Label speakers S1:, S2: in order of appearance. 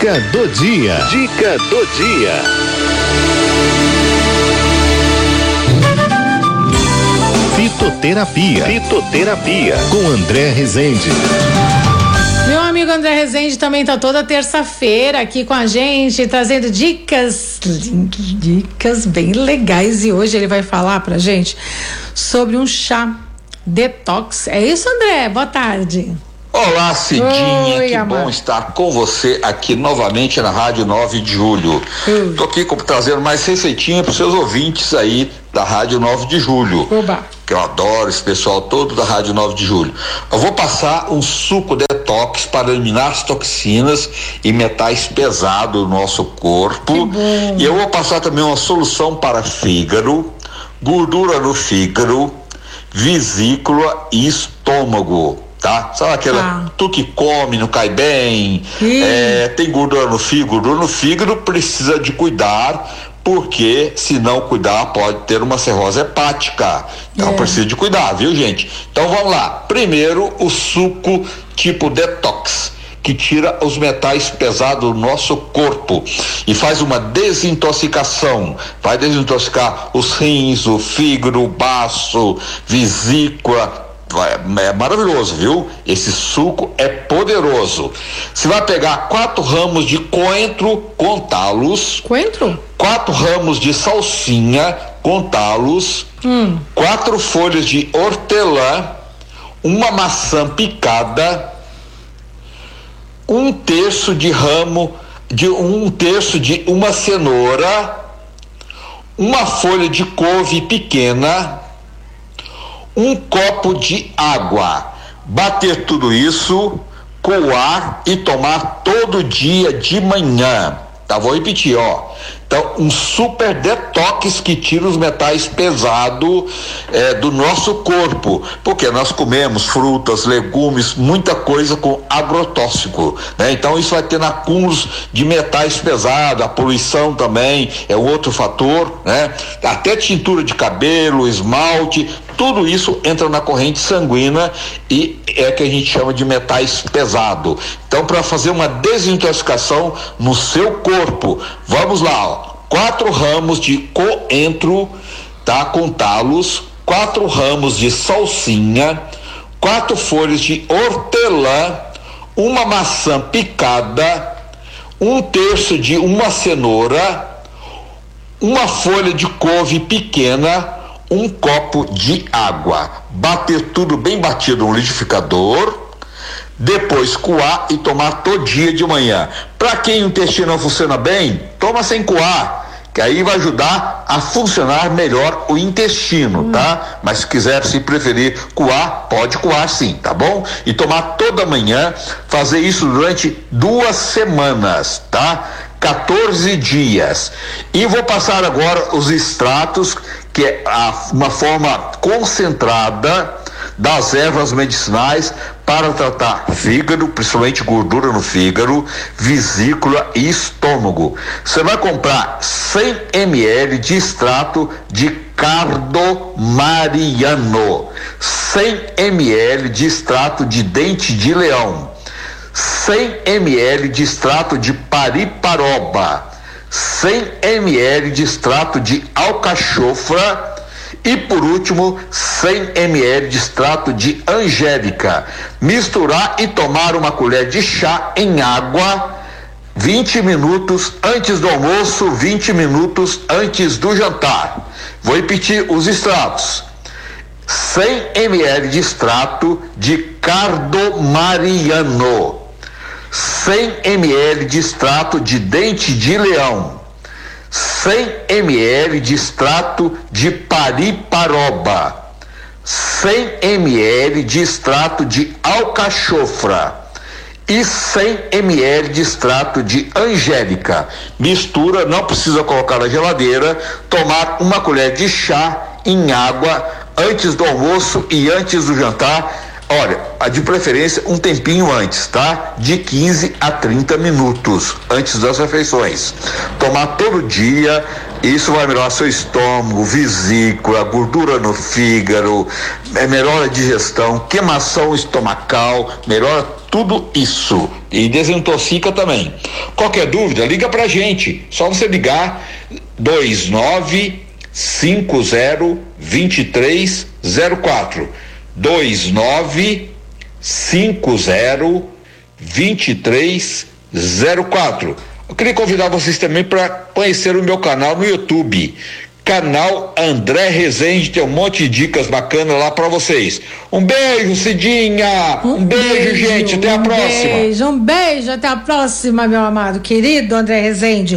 S1: Dica do dia. Dica do dia. Fitoterapia. Fitoterapia com André Rezende.
S2: Meu amigo André Rezende também tá toda terça-feira aqui com a gente, trazendo dicas, dicas bem legais e hoje ele vai falar pra gente sobre um chá detox. É isso, André? Boa tarde.
S3: Olá, Cidinha, Oi, que amor. bom estar com você aqui novamente na Rádio 9 de Julho. Oi. Tô aqui trazendo mais receitinha para seus ouvintes aí da Rádio 9 de Julho. Oba. Que eu adoro esse pessoal todo da Rádio 9 de Julho. Eu vou passar um suco detox para eliminar as toxinas e metais pesados do nosso corpo. E eu vou passar também uma solução para fígado, gordura no fígado, vesícula e estômago tá? Sabe aquela, ah. tu que come, não cai bem, é, tem gordura no fígado, gordura no fígado precisa de cuidar, porque se não cuidar pode ter uma cirrose hepática. Então é. precisa de cuidar, viu gente? Então vamos lá. Primeiro o suco tipo detox que tira os metais pesados do nosso corpo e faz uma desintoxicação. Vai desintoxicar os rins, o fígado, o baço, vesícula, é maravilhoso, viu? Esse suco é poderoso. Você vai pegar quatro ramos de coentro, contá-los.
S2: Coentro?
S3: Quatro ramos de salsinha, contá-los. Hum. Quatro folhas de hortelã, uma maçã picada, um terço de ramo, de um terço de uma cenoura, uma folha de couve pequena um copo de água. Bater tudo isso, coar e tomar todo dia de manhã. Tá, vou repetir, ó. Então, um super detox que tira os metais pesados é, do nosso corpo, porque nós comemos frutas, legumes, muita coisa com agrotóxico, né? Então, isso vai ter acúmulos de metais pesados, a poluição também é outro fator, né? Até tintura de cabelo, esmalte, tudo isso entra na corrente sanguínea e é que a gente chama de metais pesados. Então, para fazer uma desintoxicação no seu corpo, vamos lá, ó. Quatro ramos de coentro, tá? Contá-los, quatro ramos de salsinha, quatro folhas de hortelã, uma maçã picada, um terço de uma cenoura, uma folha de couve pequena, um copo de água. Bater tudo bem batido no liquidificador depois coar e tomar todo dia de manhã. Para quem o intestino não funciona bem, toma sem coar, que aí vai ajudar a funcionar melhor o intestino, hum. tá? Mas se quiser, se preferir coar, pode coar sim, tá bom? E tomar toda manhã, fazer isso durante duas semanas, tá? 14 dias. E vou passar agora os extratos, que é a, uma forma concentrada das ervas medicinais para tratar fígado, principalmente gordura no fígado, vesícula e estômago. Você vai comprar 100 ml de extrato de cardomariano, 100 ml de extrato de dente de leão, 100 ml de extrato de pariparoba, 100 ml de extrato de alcachofra e por último, 100 ml de extrato de angélica. Misturar e tomar uma colher de chá em água 20 minutos antes do almoço, 20 minutos antes do jantar. Vou repetir os extratos. 100 ml de extrato de cardomariano, 100 ml de extrato de dente de leão, 100 ml de extrato de pariparoba, 100 ml de extrato de alcachofra. E 100 ml de extrato de angélica. Mistura, não precisa colocar na geladeira, tomar uma colher de chá em água antes do almoço e antes do jantar Olha, de preferência um tempinho antes, tá? De 15 a 30 minutos antes das refeições. Tomar todo dia, isso vai melhorar seu estômago, vesícula, gordura no fígado, é, melhora a digestão, queimação estomacal, melhora tudo isso, e desintoxica também. Qualquer dúvida, liga pra gente. Só você ligar 29 50 2304 29 50 2304. Eu queria convidar vocês também para conhecer o meu canal no YouTube canal André Rezende, tem um monte de dicas bacanas lá para vocês. Um beijo, Cidinha! Um, um beijo, beijo, gente, até
S2: um
S3: a próxima.
S2: Beijo, um beijo, até a próxima, meu amado querido André Rezende.